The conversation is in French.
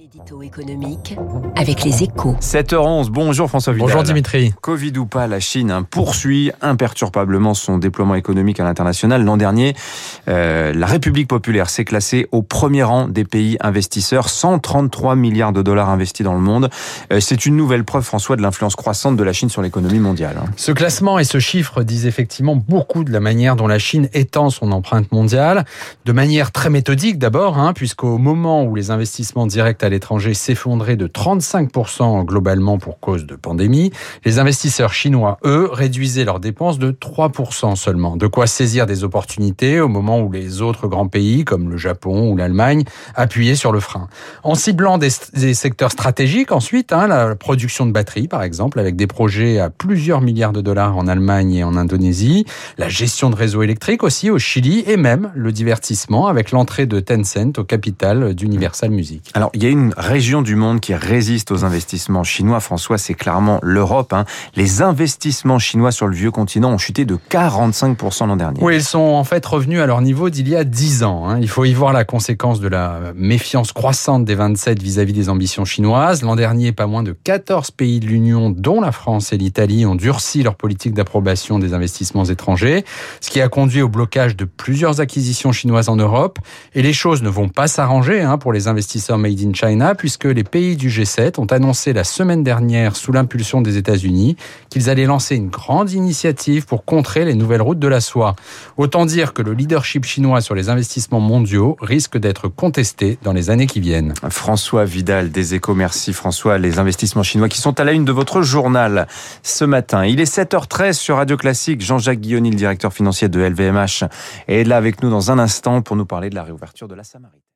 L'édito économique avec les échos. 7h11, bonjour François Vidal. Bonjour Dimitri. Covid ou pas, la Chine hein, poursuit imperturbablement son déploiement économique à l'international. L'an dernier, euh, la République populaire s'est classée au premier rang des pays investisseurs, 133 milliards de dollars investis dans le monde. Euh, C'est une nouvelle preuve, François, de l'influence croissante de la Chine sur l'économie mondiale. hein. Ce classement et ce chiffre disent effectivement beaucoup de la manière dont la Chine étend son empreinte mondiale, de manière très méthodique d'abord, hein, puisqu'au moment où les investissements directs à l'étranger s'effondraient de 35% globalement pour cause de pandémie, les investisseurs chinois, eux, réduisaient leurs dépenses de 3% seulement. De quoi saisir des opportunités au moment où les autres grands pays, comme le Japon ou l'Allemagne, appuyaient sur le frein. En ciblant des, des secteurs stratégiques ensuite, hein, la production de batteries par exemple, avec des projets à plusieurs milliards de dollars en Allemagne et en Indonésie, la gestion de réseaux électriques aussi au Chili et même le divertissement avec l'entrée de Tencent au capital d'Universal Music. Alors, il y a une région du monde qui résiste aux investissements chinois, François, c'est clairement l'Europe. hein. Les investissements chinois sur le vieux continent ont chuté de 45% l'an dernier. Oui, ils sont en fait revenus à leur niveau d'il y a 10 ans. hein. Il faut y voir la conséquence de la méfiance croissante des 27 vis-à-vis des ambitions chinoises. L'an dernier, pas moins de 14 pays de l'Union, dont la France et l'Italie, ont durci leur politique d'approbation des investissements étrangers, ce qui a conduit au blocage de plusieurs acquisitions chinoises en Europe. Et les choses ne vont pas s'arranger hein, pour les investisseurs made in Puisque les pays du G7 ont annoncé la semaine dernière, sous l'impulsion des États-Unis, qu'ils allaient lancer une grande initiative pour contrer les nouvelles routes de la soie. Autant dire que le leadership chinois sur les investissements mondiaux risque d'être contesté dans les années qui viennent. François Vidal des Échos, merci François. Les investissements chinois qui sont à la une de votre journal ce matin. Il est 7h13 sur Radio Classique. Jean-Jacques Guilloni, le directeur financier de LVMH, est là avec nous dans un instant pour nous parler de la réouverture de la Samaritaine.